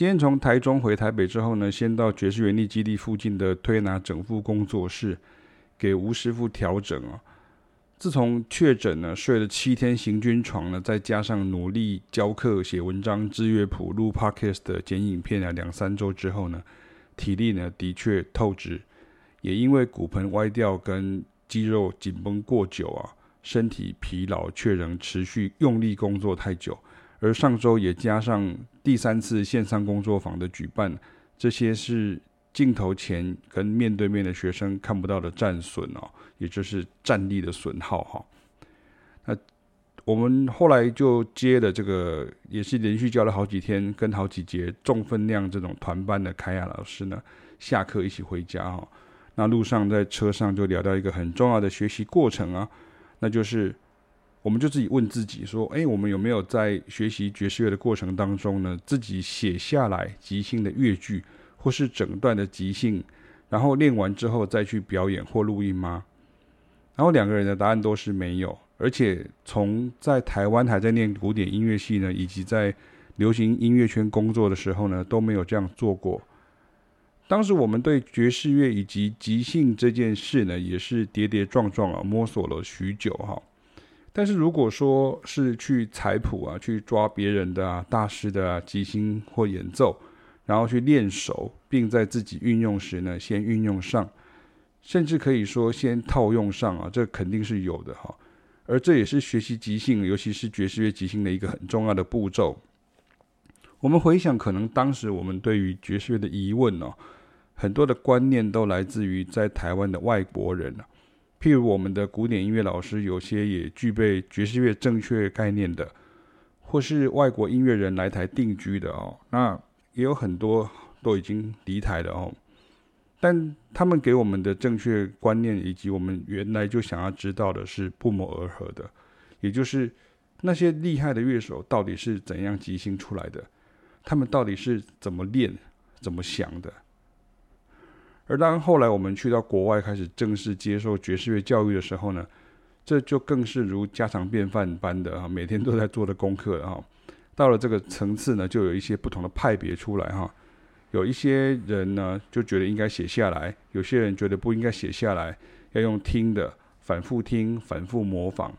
今天从台中回台北之后呢，先到爵士园艺基地附近的推拿整复工作室给吴师傅调整啊。自从确诊呢，睡了七天行军床呢，再加上努力教课、写文章、制乐谱、录 podcast 的剪影片啊，两三周之后呢，体力呢的确透支，也因为骨盆歪掉跟肌肉紧绷过久啊，身体疲劳却仍持续用力工作太久。而上周也加上第三次线上工作坊的举办，这些是镜头前跟面对面的学生看不到的战损哦，也就是战力的损耗哈。那我们后来就接了这个，也是连续教了好几天跟好几节重分量这种团班的凯亚老师呢，下课一起回家哈。那路上在车上就聊到一个很重要的学习过程啊，那就是。我们就自己问自己说：“哎，我们有没有在学习爵士乐的过程当中呢，自己写下来即兴的乐句，或是整段的即兴，然后练完之后再去表演或录音吗？”然后两个人的答案都是没有，而且从在台湾还在念古典音乐系呢，以及在流行音乐圈工作的时候呢，都没有这样做过。当时我们对爵士乐以及即兴这件事呢，也是跌跌撞撞啊，摸索了许久哈。但是如果说是去采谱啊，去抓别人的啊、大师的啊即兴或演奏，然后去练熟，并在自己运用时呢，先运用上，甚至可以说先套用上啊，这肯定是有的哈。而这也是学习即兴，尤其是爵士乐即兴的一个很重要的步骤。我们回想，可能当时我们对于爵士乐的疑问哦，很多的观念都来自于在台湾的外国人啊。譬如我们的古典音乐老师，有些也具备爵士乐正确概念的，或是外国音乐人来台定居的哦，那也有很多都已经离台了哦。但他们给我们的正确观念，以及我们原来就想要知道的是不谋而合的，也就是那些厉害的乐手到底是怎样即兴出来的，他们到底是怎么练、怎么想的。而当后来我们去到国外开始正式接受爵士乐教育的时候呢，这就更是如家常便饭般的啊，每天都在做的功课哈。到了这个层次呢，就有一些不同的派别出来哈。有一些人呢就觉得应该写下来，有些人觉得不应该写下来，要用听的，反复听，反复模仿。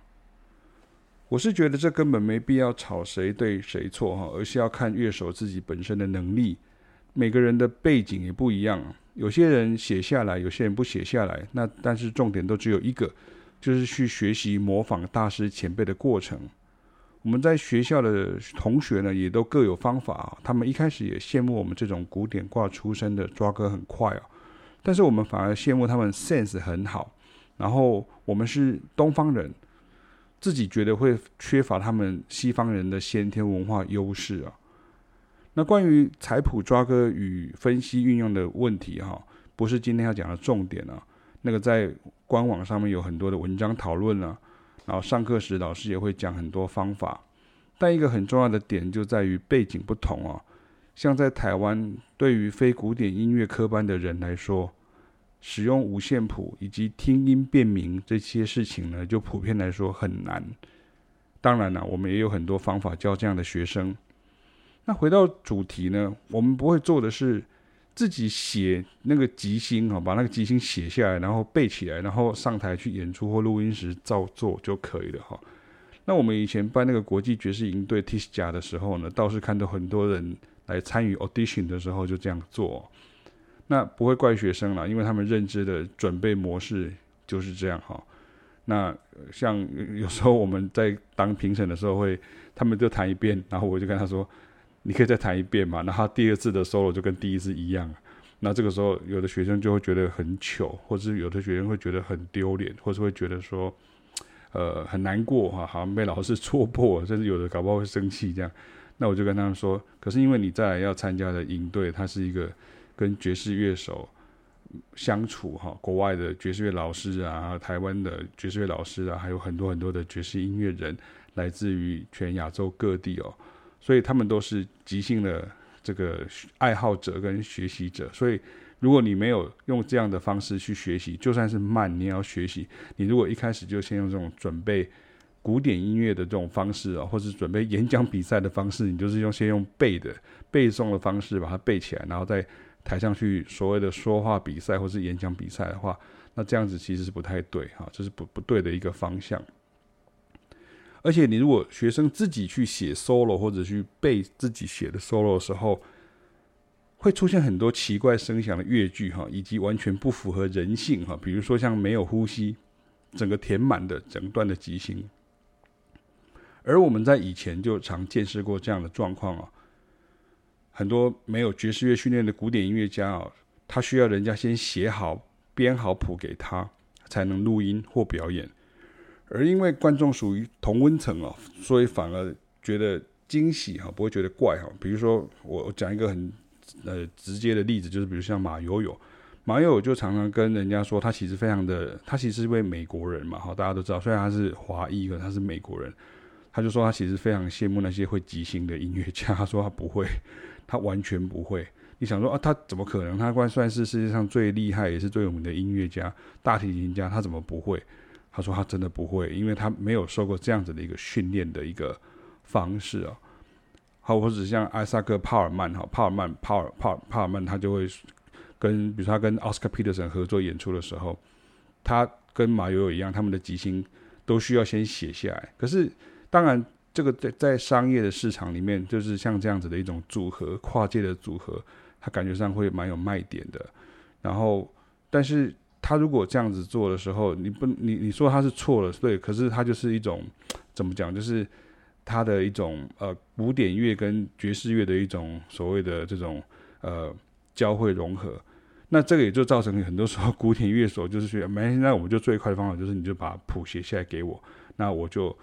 我是觉得这根本没必要吵谁对谁错哈，而是要看乐手自己本身的能力。每个人的背景也不一样。有些人写下来，有些人不写下来。那但是重点都只有一个，就是去学习模仿大师前辈的过程。我们在学校的同学呢，也都各有方法。他们一开始也羡慕我们这种古典挂出身的抓歌很快啊，但是我们反而羡慕他们 sense 很好。然后我们是东方人，自己觉得会缺乏他们西方人的先天文化优势啊。那关于采谱抓歌与分析运用的问题，哈，不是今天要讲的重点啊。那个在官网上面有很多的文章讨论啊，然后上课时老师也会讲很多方法。但一个很重要的点就在于背景不同啊。像在台湾，对于非古典音乐科班的人来说，使用五线谱以及听音辨明这些事情呢，就普遍来说很难。当然了，我们也有很多方法教这样的学生。那回到主题呢，我们不会做的是自己写那个即兴哈，把那个即兴写下来，然后背起来，然后上台去演出或录音时照做就可以了哈。那我们以前办那个国际爵士营队 TISCA 的时候呢，倒是看到很多人来参与 audition 的时候就这样做。那不会怪学生啦，因为他们认知的准备模式就是这样哈。那像有时候我们在当评审的时候会，他们就弹一遍，然后我就跟他说。你可以再弹一遍嘛，那他第二次的 solo 就跟第一次一样，那这个时候有的学生就会觉得很糗，或者是有的学生会觉得很丢脸，或是会觉得说，呃，很难过哈，好像被老师戳破，甚至有的搞不好会生气这样。那我就跟他们说，可是因为你在要参加的营队，它是一个跟爵士乐手相处哈，国外的爵士乐老师啊，台湾的爵士乐老师啊，还有很多很多的爵士音乐人，来自于全亚洲各地哦。所以他们都是即兴的这个爱好者跟学习者，所以如果你没有用这样的方式去学习，就算是慢，你也要学习。你如果一开始就先用这种准备古典音乐的这种方式啊，或是准备演讲比赛的方式，你就是用先用背的背诵的方式把它背起来，然后在台上去所谓的说话比赛或是演讲比赛的话，那这样子其实是不太对哈，这是不不对的一个方向。而且你如果学生自己去写 solo 或者去背自己写的 solo 的时候，会出现很多奇怪声响的乐句哈，以及完全不符合人性哈，比如说像没有呼吸，整个填满的整段的即兴。而我们在以前就常见识过这样的状况啊，很多没有爵士乐训练的古典音乐家啊，他需要人家先写好、编好谱给他，才能录音或表演。而因为观众属于同温层啊，所以反而觉得惊喜哈，不会觉得怪哈。比如说，我讲一个很呃直接的例子，就是比如像马友友，马友友就常常跟人家说，他其实非常的，他其实是一位美国人嘛，哈，大家都知道，虽然他是华裔，可他是美国人。他就说他其实非常羡慕那些会即兴的音乐家。他说他不会，他完全不会。你想说啊，他怎么可能？他算是世界上最厉害也是最有名的音乐家、大提琴家，他怎么不会？他说他真的不会，因为他没有受过这样子的一个训练的一个方式啊。好，或者像艾萨克·帕尔曼哈，帕尔曼、帕尔、帕、帕尔曼，他就会跟，比如说他跟奥斯卡·皮特森合作演出的时候，他跟马友友一样，他们的即兴都需要先写下来。可是。当然，这个在在商业的市场里面，就是像这样子的一种组合，跨界的组合，他感觉上会蛮有卖点的。然后，但是他如果这样子做的时候，你不，你你说他是错了，对，可是他就是一种怎么讲，就是他的一种呃古典乐跟爵士乐的一种所谓的这种呃交汇融合。那这个也就造成很多时候古典乐手就是说，没，那我们就最快的方法就是你就把谱写下来给我，那我就。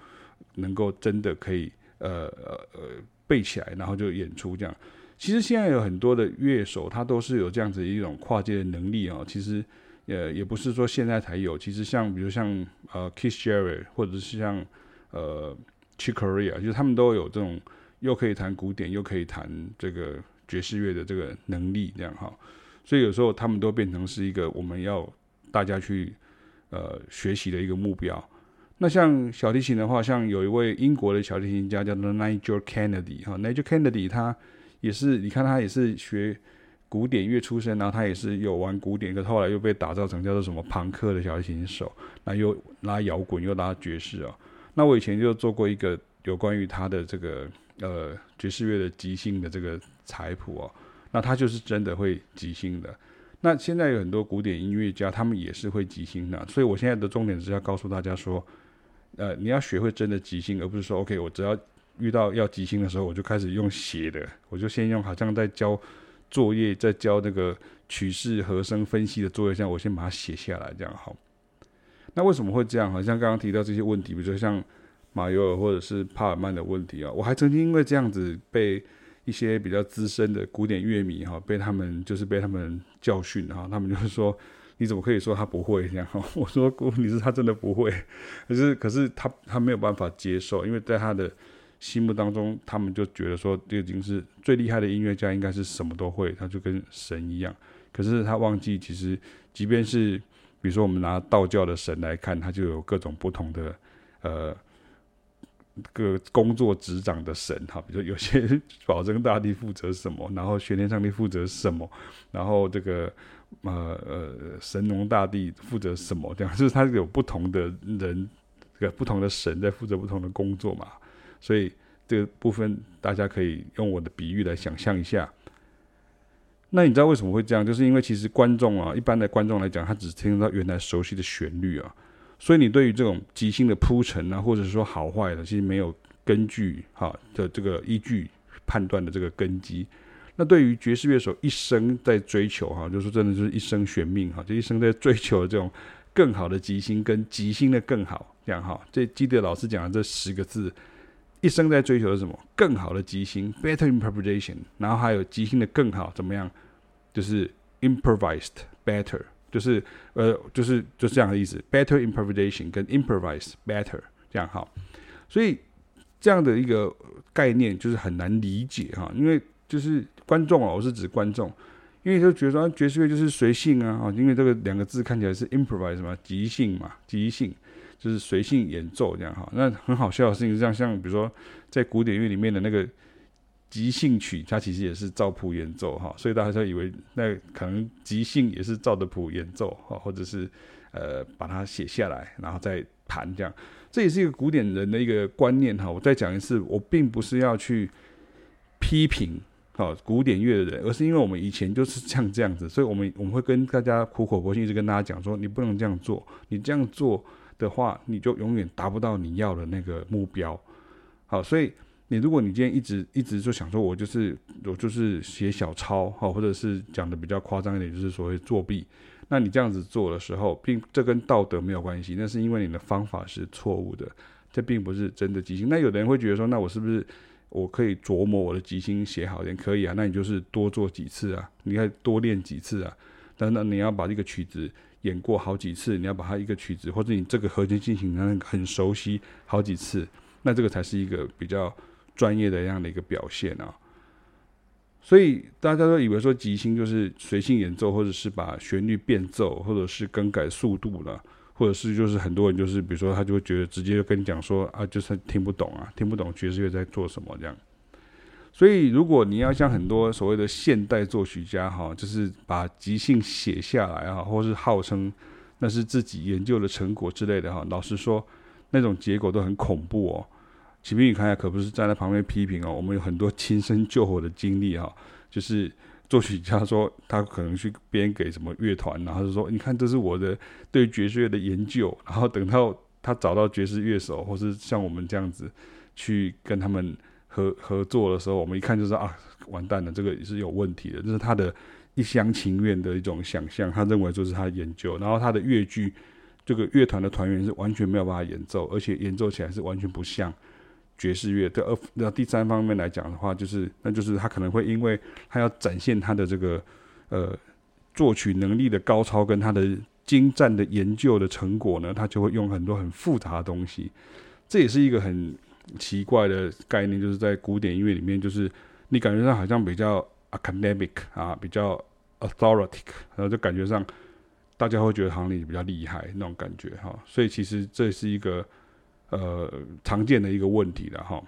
能够真的可以呃呃呃背起来，然后就演出这样。其实现在有很多的乐手，他都是有这样子一种跨界的能力啊。其实呃也不是说现在才有，其实像比如像呃 Keith Jarrett 或者是像呃 Chick Corea，就是他们都有这种又可以弹古典又可以弹这个爵士乐的这个能力这样哈。所以有时候他们都变成是一个我们要大家去呃学习的一个目标。那像小提琴的话，像有一位英国的小提琴家叫做 Nigel Kennedy 哈，Nigel Kennedy 他也是，你看他也是学古典乐出身，然后他也是有玩古典，可是后来又被打造成叫做什么庞克的小提琴手，那又拉摇滚又拉爵士啊。那我以前就做过一个有关于他的这个呃爵士乐的即兴的这个彩谱哦，那他就是真的会即兴的。那现在有很多古典音乐家，他们也是会即兴的，所以我现在的重点是要告诉大家说。呃，你要学会真的即兴，而不是说 OK，我只要遇到要即兴的时候，我就开始用写的，我就先用好像在教作业，在交那个曲式和声分析的作业，这样我先把它写下来，这样好。那为什么会这样？好像刚刚提到这些问题，比如说像马尤尔或者是帕尔曼的问题啊，我还曾经因为这样子被一些比较资深的古典乐迷哈，被他们就是被他们教训哈，他们就是说。你怎么可以说他不会这样？我说问题是他真的不会，可是可是他他没有办法接受，因为在他的心目当中，他们就觉得说这已经是最厉害的音乐家，应该是什么都会，他就跟神一样。可是他忘记，其实即便是比如说我们拿道教的神来看，他就有各种不同的呃各工作执掌的神哈，比如说有些保真大帝负责什么，然后玄天上帝负责什么，然后这个。呃呃，神农大帝负责什么？这样就是他有不同的人，这个不同的神在负责不同的工作嘛。所以这个部分大家可以用我的比喻来想象一下。那你知道为什么会这样？就是因为其实观众啊，一般的观众来讲，他只听到原来熟悉的旋律啊，所以你对于这种即兴的铺陈啊，或者是说好坏的，其实没有根据哈的这个依据判断的这个根基。那对于爵士乐手一生在追求哈，就是真的就是一生悬命哈，就一生在追求的这种更好的即兴跟即兴的更好这样哈。这记得老师讲的这十个字，一生在追求的什么？更好的即兴，better improvisation，然后还有即兴的更好怎么样？就是 improvised better，就是呃就是就这样的意思，better improvisation 跟 improvise better 这样哈。所以这样的一个概念就是很难理解哈，因为就是。观众啊，我是指观众，因为就觉得说爵士乐就是随性啊，因为这个两个字看起来是 improvise 嘛，即兴嘛，即兴，就是随性演奏这样哈。那很好笑的事情是这样，像比如说在古典乐里面的那个即兴曲，它其实也是照谱演奏哈，所以大家就以为那可能即兴也是照着谱演奏哈，或者是呃把它写下来，然后再弹这样。这也是一个古典人的一个观念哈。我再讲一次，我并不是要去批评。好，古典乐的人，而是因为我们以前就是像这样子，所以我们我们会跟大家苦口婆心一直跟大家讲说，你不能这样做，你这样做的话，你就永远达不到你要的那个目标。好，所以你如果你今天一直一直就想说，我就是我就是写小抄，好，或者是讲的比较夸张一点，就是所谓作弊，那你这样子做的时候，并这跟道德没有关系，那是因为你的方法是错误的，这并不是真的即兴。那有的人会觉得说，那我是不是？我可以琢磨我的即兴写好一点，可以啊。那你就是多做几次啊，你可以多练几次啊。等等，你要把这个曲子演过好几次，你要把它一个曲子或者你这个和弦进行的很熟悉好几次，那这个才是一个比较专业的这样的一个表现啊。所以大家都以为说即兴就是随性演奏，或者是把旋律变奏，或者是更改速度了。或者是就是很多人就是比如说他就会觉得直接跟你讲说啊，就是听不懂啊，听不懂爵士乐在做什么这样。所以如果你要像很多所谓的现代作曲家哈，就是把即兴写下来哈，或是号称那是自己研究的成果之类的哈，老实说那种结果都很恐怖哦。启明，你看下可不是站在旁边批评哦，我们有很多亲身救火的经历哈，就是。作曲家说，他可能去编给什么乐团，然后就说：“你看，这是我的对爵士乐的研究。”然后等到他找到爵士乐手，或是像我们这样子去跟他们合合作的时候，我们一看就知道啊，完蛋了，这个也是有问题的。这是他的一厢情愿的一种想象，他认为这是他的研究。然后他的乐句，这个乐团的团员是完全没有办法演奏，而且演奏起来是完全不像。爵士乐的二，那第三方面来讲的话，就是那就是他可能会因为他要展现他的这个呃作曲能力的高超跟他的精湛的研究的成果呢，他就会用很多很复杂的东西。这也是一个很奇怪的概念，就是在古典音乐里面，就是你感觉上好像比较 academic 啊，比较 authoritative，然后就感觉上大家会觉得好像你比较厉害那种感觉哈。所以其实这是一个。呃，常见的一个问题了哈。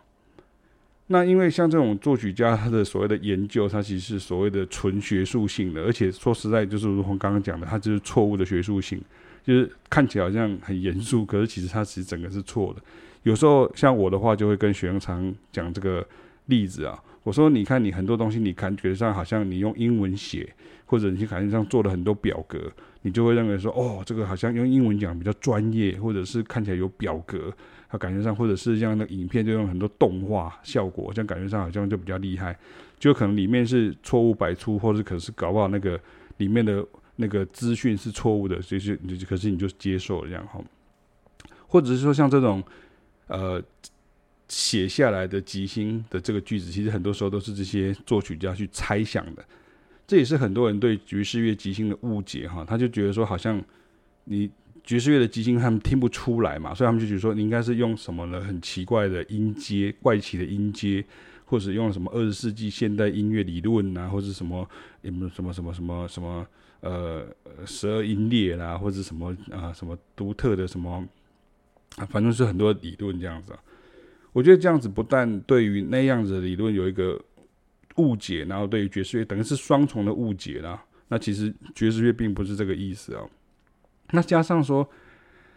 那因为像这种作曲家，他的所谓的研究，他其实是所谓的纯学术性的，而且说实在，就是如同刚刚讲的，他就是错误的学术性，就是看起来好像很严肃，可是其实他其实整个是错的。有时候像我的话，就会跟学生常讲这个例子啊，我说你看你很多东西，你感觉上好像你用英文写，或者你感觉上做了很多表格。你就会认为说，哦，这个好像用英文讲比较专业，或者是看起来有表格，它感觉上，或者是像那影片就用很多动画效果，这样感觉上好像就比较厉害，就可能里面是错误百出，或者可是搞不好那个里面的那个资讯是错误的，就是你可是你就接受了这样哈，或者是说像这种呃写下来的即兴的这个句子，其实很多时候都是这些作曲家去猜想的。这也是很多人对爵士乐即兴的误解哈，他就觉得说好像你爵士乐的即兴他们听不出来嘛，所以他们就觉得说你应该是用什么呢？很奇怪的音阶、怪奇的音阶，或者用什么二十世纪现代音乐理论啊，或者什么什么什么什么什么什么呃十二音列啦，或者什么啊什么独特的什么，反正是很多理论这样子。我觉得这样子不但对于那样子的理论有一个。误解，然后对于爵士乐等于是双重的误解啦。那其实爵士乐并不是这个意思哦。那加上说，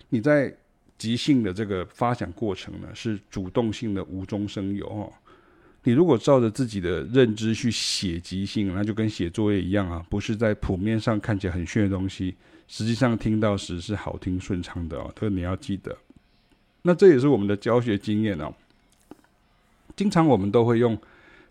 你在即兴的这个发想过程呢，是主动性的无中生有哦。你如果照着自己的认知去写即兴，那就跟写作业一样啊，不是在谱面上看起来很炫的东西，实际上听到时是好听顺畅的哦。这个你要记得。那这也是我们的教学经验哦。经常我们都会用。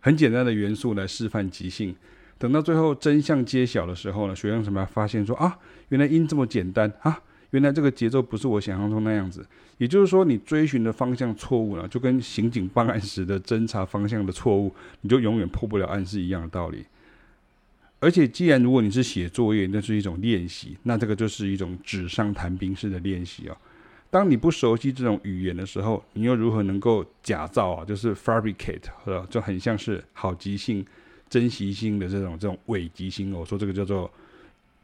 很简单的元素来示范即兴，等到最后真相揭晓的时候呢，学生怎么发现说啊，原来音这么简单啊，原来这个节奏不是我想象中那样子。也就是说，你追寻的方向错误了，就跟刑警办案时的侦查方向的错误，你就永远破不了案是一样的道理。而且，既然如果你是写作业，那是一种练习，那这个就是一种纸上谈兵式的练习哦。当你不熟悉这种语言的时候，你又如何能够假造啊？就是 fabricate，就很像是好即兴、真即兴的这种这种伪即兴。我说这个叫做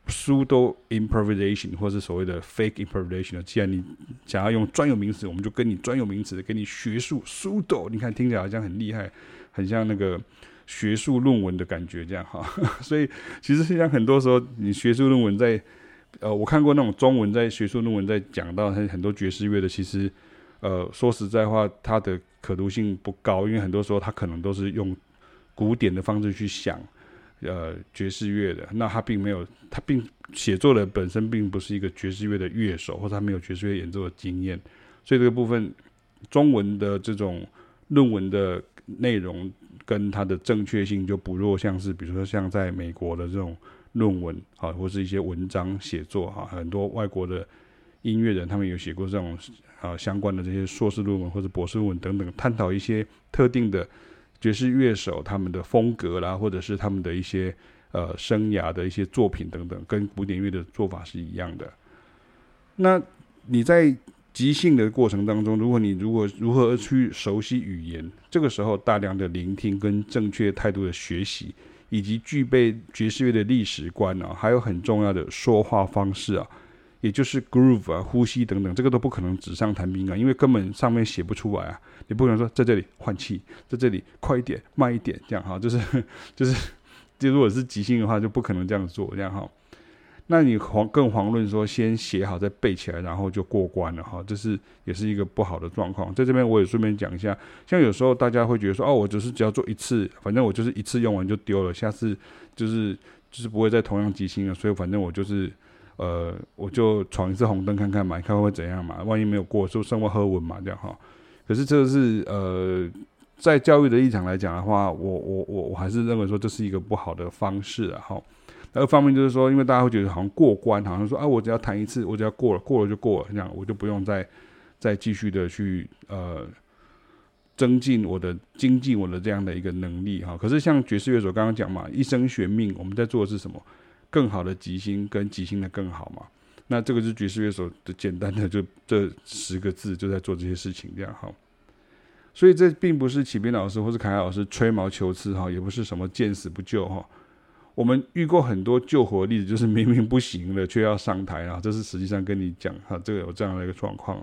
pseudo improvisation 或是所谓的 fake improvisation。既然你想要用专有名词，我们就跟你专有名词，给你学术 pseudo。你看听起来好像很厉害，很像那个学术论文的感觉，这样哈。所以其实像很多时候，你学术论文在呃，我看过那种中文在学术论文在讲到很很多爵士乐的，其实呃，说实在话，它的可读性不高，因为很多时候它可能都是用古典的方式去想。呃，爵士乐的，那他并没有，他并写作的本身并不是一个爵士乐的乐手，或者他没有爵士乐演奏的经验，所以这个部分中文的这种论文的内容跟它的正确性就不弱，像是比如说像在美国的这种论文啊，或是一些文章写作哈，很多外国的音乐人他们有写过这种啊相关的这些硕士论文或者博士论文等等，探讨一些特定的。爵士乐手他们的风格啦，或者是他们的一些呃生涯的一些作品等等，跟古典乐的做法是一样的。那你在即兴的过程当中，如果你如果如何去熟悉语言，这个时候大量的聆听跟正确态度的学习，以及具备爵士乐的历史观啊，还有很重要的说话方式啊。也就是 groove 啊，呼吸等等，这个都不可能纸上谈兵啊，因为根本上面写不出来啊。你不可能说在这里换气，在这里快一点、慢一点这样哈，就是就是，就如果是即兴的话，就不可能这样做这样哈。那你遑更遑论说先写好再背起来，然后就过关了哈，这是也是一个不好的状况。在这边我也顺便讲一下，像有时候大家会觉得说，哦，我只是只要做一次，反正我就是一次用完就丢了，下次就是就是不会再同样即兴了，所以反正我就是。呃，我就闯一次红灯看看嘛，看会怎样嘛。万一没有过，就生活喝稳嘛，这样哈。可是这个是呃，在教育的立场来讲的话，我我我我还是认为说这是一个不好的方式啊。哈，二方面就是说，因为大家会觉得好像过关，好像说啊，我只要弹一次，我只要过了，过了就过了，这样我就不用再再继续的去呃增进我的精进我的这样的一个能力哈。可是像爵士乐手刚刚讲嘛，一生悬命，我们在做的是什么？更好的即兴跟即兴的更好嘛，那这个是爵士乐手的简单的就这十个字就在做这些事情这样哈，所以这并不是启斌老师或是凯凯老师吹毛求疵哈，也不是什么见死不救哈。我们遇过很多救火的例子，就是明明不行了却要上台啊，这是实际上跟你讲哈，这个有这样的一个状况，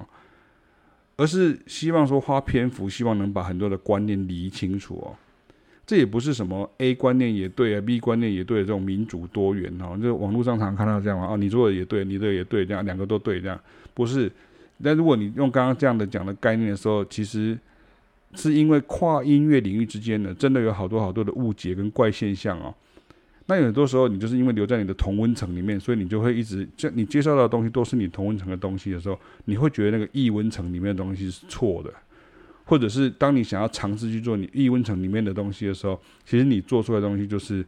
而是希望说花篇幅，希望能把很多的观念理清楚哦。这也不是什么 A 观念也对啊，B 观念也对这种民主多元哦，就网络上常看到这样嘛，哦，你做的也对，你的也对，这样两个都对，这样不是。但如果你用刚刚这样的讲的概念的时候，其实是因为跨音乐领域之间呢，真的有好多好多的误解跟怪现象哦。那有很多时候，你就是因为留在你的同温层里面，所以你就会一直，这你接受到的东西都是你同温层的东西的时候，你会觉得那个异温层里面的东西是错的。或者是当你想要尝试去做你异温层里面的东西的时候，其实你做出来的东西就是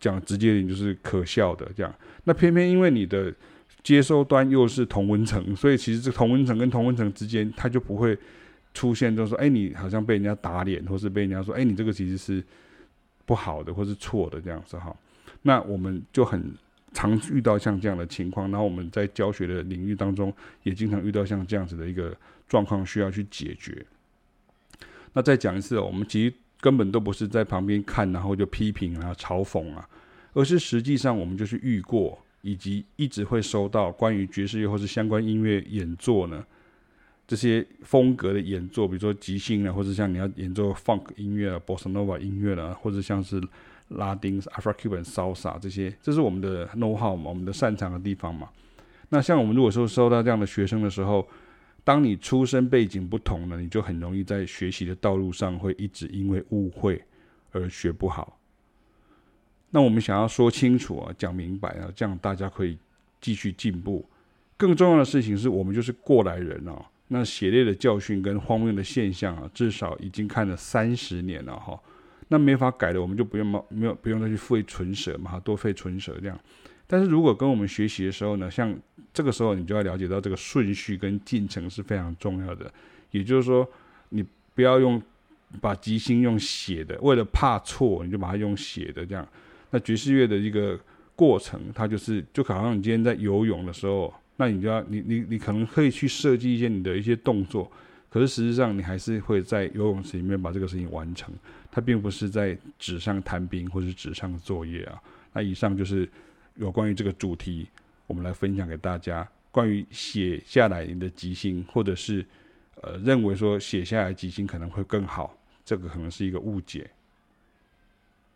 讲直接点就是可笑的这样。那偏偏因为你的接收端又是同温层，所以其实这同温层跟同温层之间，它就不会出现就是说，哎，你好像被人家打脸，或是被人家说，哎，你这个其实是不好的，或是错的这样子哈。那我们就很常遇到像这样的情况，然后我们在教学的领域当中，也经常遇到像这样子的一个状况，需要去解决。那再讲一次，我们其实根本都不是在旁边看，然后就批评啊、嘲讽啊，而是实际上我们就是遇过，以及一直会收到关于爵士乐或是相关音乐演奏呢，这些风格的演奏，比如说即兴啊，或者像你要演奏 funk 音乐啊、bossa nova 音乐啊，或者像是拉丁、Afro-Cuban salsa 这些，这是我们的 know how 嘛，我们的擅长的地方嘛。那像我们如果说收到这样的学生的时候，当你出身背景不同呢，你就很容易在学习的道路上会一直因为误会而学不好。那我们想要说清楚啊，讲明白啊，这样大家可以继续进步。更重要的事情是我们就是过来人啊，那血泪的教训跟荒谬的现象啊，至少已经看了三十年了哈。那没法改的，我们就不用嘛，没有不用再去费唇舌嘛，多费唇舌这样。但是如果跟我们学习的时候呢，像这个时候你就要了解到这个顺序跟进程是非常重要的。也就是说，你不要用把即兴用写的，为了怕错，你就把它用写的这样。那爵士乐的一个过程，它就是就好像你今天在游泳的时候，那你就要你你你可能可以去设计一些你的一些动作，可是实际上你还是会在游泳池里面把这个事情完成。它并不是在纸上谈兵或者是纸上作业啊。那以上就是。有关于这个主题，我们来分享给大家。关于写下来你的吉星，或者是呃认为说写下来吉星可能会更好，这个可能是一个误解。